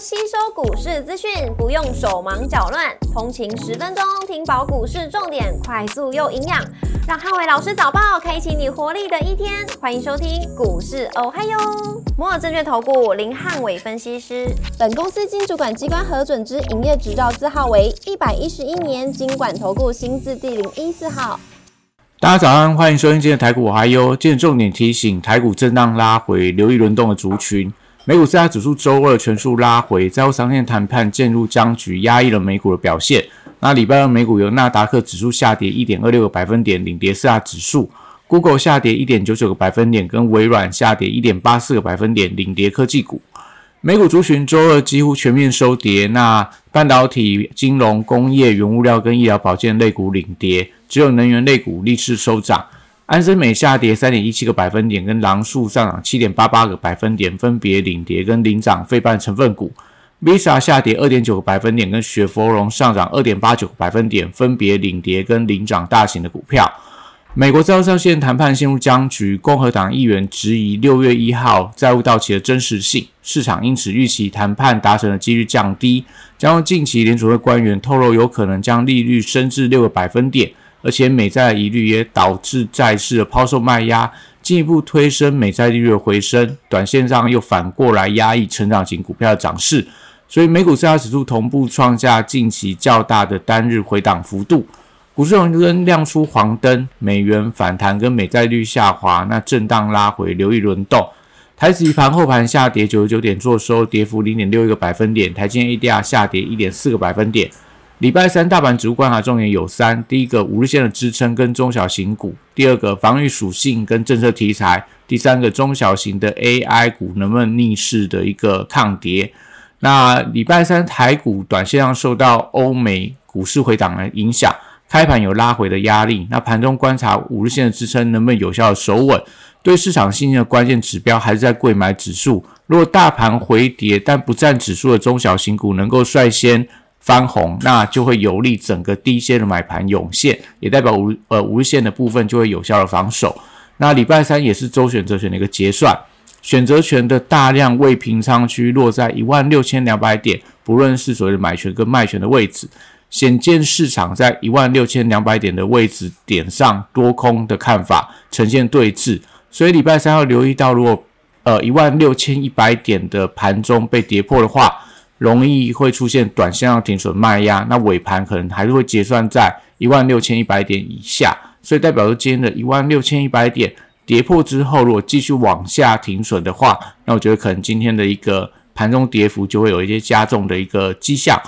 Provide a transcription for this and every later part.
吸收股市资讯，不用手忙脚乱，通勤十分钟听饱股市重点，快速又营养，让汉伟老师早报开启你活力的一天。欢迎收听股市哦嗨哟，摩尔证券投顾林汉伟分析师，本公司经主管机关核准之营业执照字号为一百一十一年经管投顾新字第零一四号。大家早上，欢迎收听今天的台股我嗨哟。今天重点提醒，台股震荡拉回，留意轮动的族群。美股四大指数周二全数拉回，债务上限谈判渐入僵局，压抑了美股的表现。那礼拜二美股由纳达克指数下跌一点二六个百分点，领跌四大指数；Google 下跌一点九九个百分点，跟微软下跌一点八四个百分点，领跌科技股。美股族群周二几乎全面收跌，那半导体、金融、工业、原物料跟医疗保健类股领跌，只有能源类股逆势收涨。安森美下跌三点一七个百分点，跟狼树上涨七点八八个百分点，分别领跌跟领涨非半成分股。Visa 下跌二点九个百分点，跟雪佛龙上涨二点八九个百分点，分别领跌跟领涨大型的股票。美国债务上限谈判陷入僵局，共和党议员质疑六月一号债务到期的真实性，市场因此预期谈判达成的几率降低，将近期联储会官员透露有可能将利率升至六个百分点。而且美债的疑虑也导致债市的抛售卖压，进一步推升美债利率的回升，短线上又反过来压抑成长型股票的涨势，所以美股四大指数同步创下近期较大的单日回档幅度，股市红灯亮出黄灯，美元反弹跟美债率下滑，那震荡拉回，留意轮动。台指盘后盘下跌九十九点，做收跌幅零点六一个百分点，台积 ADR 下跌一点四个百分点。礼拜三大盘指数观察重点有三：第一个五日线的支撑跟中小型股；第二个防御属性跟政策题材；第三个中小型的 AI 股能不能逆势的一个抗跌。那礼拜三台股短线上受到欧美股市回档的影响，开盘有拉回的压力。那盘中观察五日线的支撑能不能有效的守稳？对市场信心的关键指标还是在贵买指数。如果大盘回跌但不占指数的中小型股能够率先。翻红，那就会有利整个低线的买盘涌现，也代表无呃无线的部分就会有效的防守。那礼拜三也是周选择权的一个结算，选择权的大量未平仓区落在一万六千两百点，不论是所谓的买权跟卖权的位置，显见市场在一万六千两百点的位置点上多空的看法呈现对峙，所以礼拜三要留意到，如果呃一万六千一百点的盘中被跌破的话。容易会出现短线上停损卖压，那尾盘可能还是会结算在一万六千一百点以下，所以代表说今天的一万六千一百点跌破之后，如果继续往下停损的话，那我觉得可能今天的一个盘中跌幅就会有一些加重的一个迹象。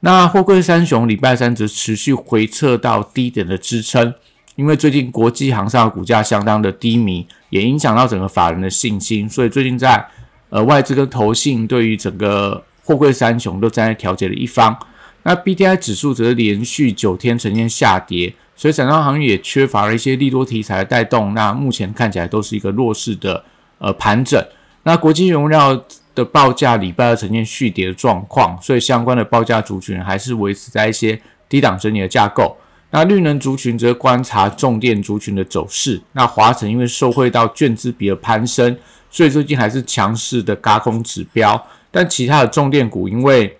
那货柜三雄礼拜三则持续回撤到低点的支撑，因为最近国际航商的股价相当的低迷，也影响到整个法人的信心，所以最近在呃外资跟投信对于整个货柜三雄都站在调节的一方，那 B D I 指数则是连续九天呈现下跌，所以整张行业也缺乏了一些利多题材的带动。那目前看起来都是一个弱势的呃盘整。那国际原料的报价礼拜二呈现续跌的状况，所以相关的报价族群还是维持在一些低档整理的架构。那绿能族群则观察重电族群的走势。那华晨因为受惠到券资比的攀升，所以最近还是强势的嘎空指标。但其他的重电股因为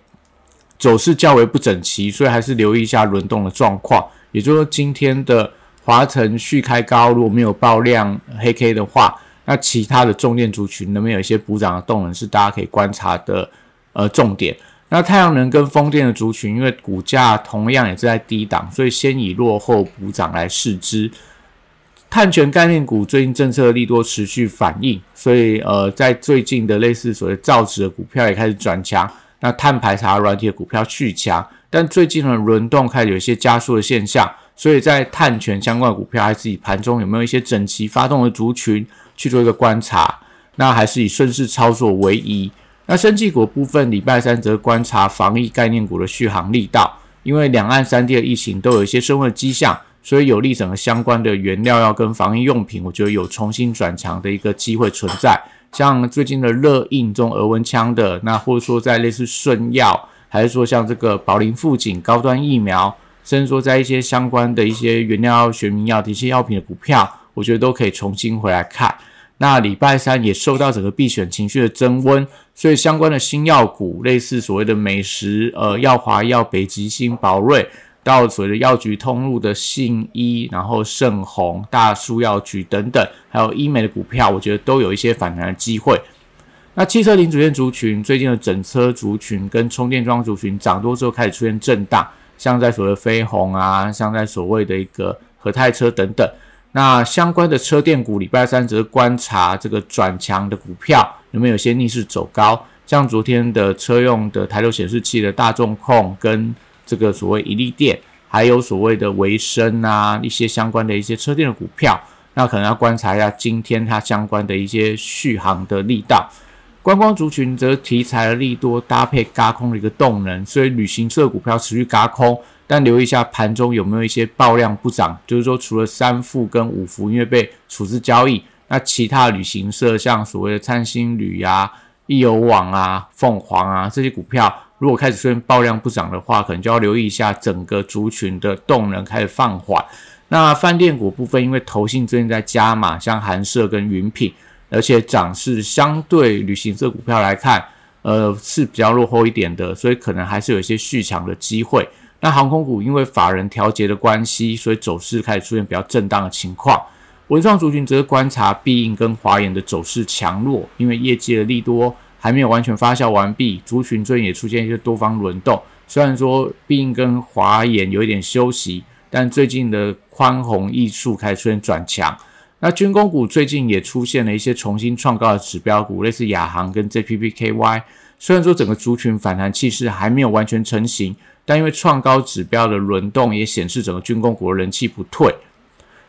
走势较为不整齐，所以还是留意一下轮动的状况。也就是说，今天的华晨续开高，如果没有爆量黑 K 的话，那其他的重电族群能不能有一些补涨的动能，是大家可以观察的呃重点。那太阳能跟风电的族群，因为股价同样也是在低档，所以先以落后补涨来试之。碳权概念股最近政策利多持续反应，所以呃，在最近的类似所谓造纸的股票也开始转强，那碳排查软体的股票续强，但最近的轮动开始有一些加速的现象，所以在碳权相关的股票还是以盘中有没有一些整齐发动的族群去做一个观察，那还是以顺势操作为宜。那生技股部分，礼拜三则观察防疫概念股的续航力道，因为两岸三地的疫情都有一些升温的迹象。所以有利整个相关的原料药跟防疫用品，我觉得有重新转强的一个机会存在。像最近的热印这种额温枪的，那或者说在类似顺药，还是说像这个宝林富锦高端疫苗，甚至说在一些相关的一些原料药、学名药的一些药品的股票，我觉得都可以重新回来看。那礼拜三也受到整个必选情绪的增温，所以相关的新药股，类似所谓的美食、呃药华药、北极星、宝瑞，到所谓的药局通路的信医，然后盛虹、大树药局等等，还有医美的股票，我觉得都有一些反弹的机会。那汽车零组件族群最近的整车族群跟充电桩族群涨多之后开始出现震荡，像在所谓的飞鸿啊，像在所谓的一个和泰车等等。那相关的车电股，礼拜三则是观察这个转强的股票有没有些逆势走高，像昨天的车用的抬头显示器的大众控跟这个所谓一利店，还有所谓的维生啊一些相关的一些车店的股票，那可能要观察一下今天它相关的一些续航的力道。观光族群则题材的利多搭配嘎空的一个动能，所以旅行社股票持续嘎空。但留意一下盘中有没有一些爆量不涨，就是说除了三富跟五福因为被处置交易，那其他旅行社像所谓的灿星旅啊、易游网啊、凤凰啊这些股票，如果开始出现爆量不涨的话，可能就要留意一下整个族群的动能开始放缓。那饭店股部分，因为投信最近在加码，像韩舍跟云品，而且涨势相对旅行社股票来看，呃是比较落后一点的，所以可能还是有一些续强的机会。那航空股因为法人调节的关系，所以走势开始出现比较震荡的情况。文创族群则是观察必应跟华研的走势强弱，因为业绩的利多还没有完全发酵完毕，族群最近也出现一些多方轮动。虽然说必应跟华研有一点休息，但最近的宽宏艺术开始出现转强。那军工股最近也出现了一些重新创高的指标股，类似亚航跟 JPPKY。虽然说整个族群反弹气势还没有完全成型。但因为创高指标的轮动，也显示整个军工股的人气不退。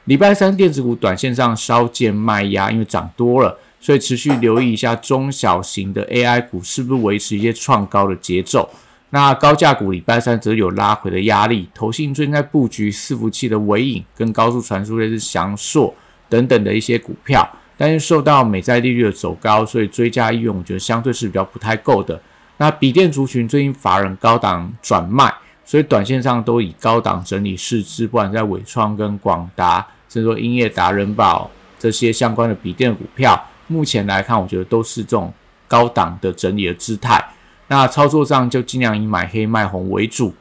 礼拜三电子股短线上稍见卖压，因为涨多了，所以持续留意一下中小型的 AI 股是不是维持一些创高的节奏。那高价股礼拜三则有拉回的压力。投信最近在布局伺服器的尾影跟高速传输类似翔硕等等的一些股票，但是受到美债利率的走高，所以追加意愿我觉得相对是比较不太够的。那笔电族群最近法人高档转卖，所以短线上都以高档整理市值，不管在伟创跟广达，甚至说英业达人保这些相关的笔电股票，目前来看，我觉得都是这种高档的整理的姿态。那操作上就尽量以买黑卖红为主。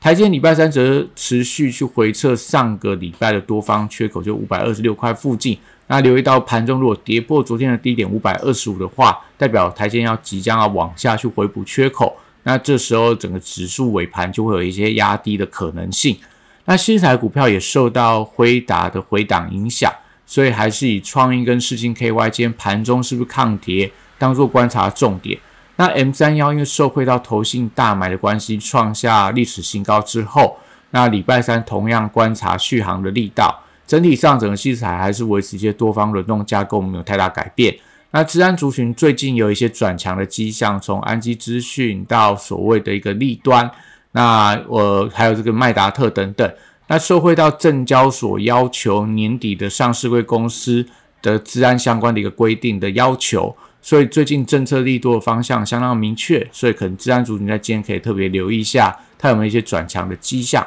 台积礼拜三则持续去回测上个礼拜的多方缺口，就五百二十六块附近。那留意到盘中如果跌破昨天的低点五百二十五的话，代表台积要即将要往下去回补缺口。那这时候整个指数尾盘就会有一些压低的可能性。那新材股票也受到辉达的回档影响，所以还是以创意跟世星 KY 间盘中是不是抗跌，当做观察重点。那 M 三幺因为受惠到投信大买的关系，创下历史新高之后，那礼拜三同样观察续航的力道。整体上，整个器材还是维持一些多方轮动架构，没有太大改变。那治安族群最近有一些转强的迹象，从安基资讯到所谓的一个利端，那我还有这个麦达特等等，那受惠到证交所要求年底的上市贵公司的治安相关的一个规定的要求，所以最近政策力度的方向相当明确，所以可能治安族群在今天可以特别留意一下，它有没有一些转强的迹象。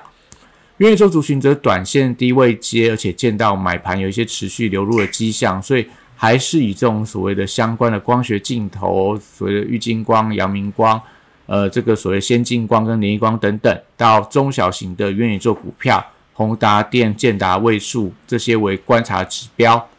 元宇宙族群则短线低位接，而且见到买盘有一些持续流入的迹象，所以还是以这种所谓的相关的光学镜头，所谓的玉金光、阳明光，呃，这个所谓先进光跟联益光等等，到中小型的元宇宙股票，宏达电、建达、位数这些为观察指标。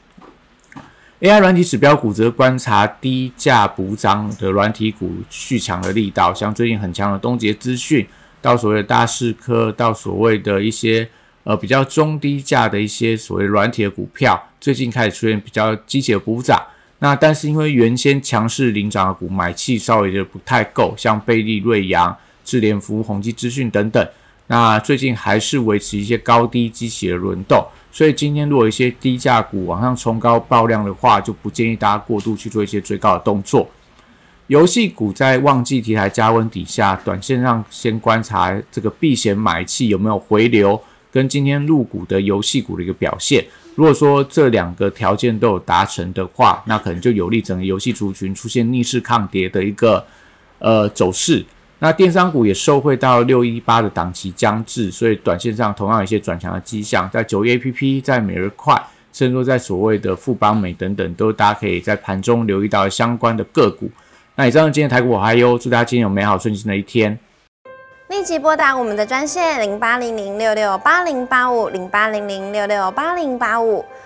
AI 软体指标股则观察低价补涨的软体股续强的力道，像最近很强的东杰资讯。到所谓的大市科，到所谓的一些呃比较中低价的一些所谓软体的股票，最近开始出现比较积极的补涨。那但是因为原先强势领涨的股买气稍微的不太够，像贝利、瑞阳、智联服务、宏基资讯等等，那最近还是维持一些高低积极的轮动。所以今天如果一些低价股往上冲高爆量的话，就不建议大家过度去做一些追高的动作。游戏股在旺季题材加温底下，短线上先观察这个避险买气有没有回流，跟今天入股的游戏股的一个表现。如果说这两个条件都有达成的话，那可能就有利整个游戏族群出现逆势抗跌的一个呃走势。那电商股也受惠到六一八的档期将至，所以短线上同样有一些转强的迹象，在九一 A P P，在每日快，甚至说在所谓的富邦美等等，都大家可以在盘中留意到相关的个股。那以上今天台股我还有，祝大家今天有美好顺心的一天。立即拨打我们的专线零八零零六六八零八五零八零零六六八零八五。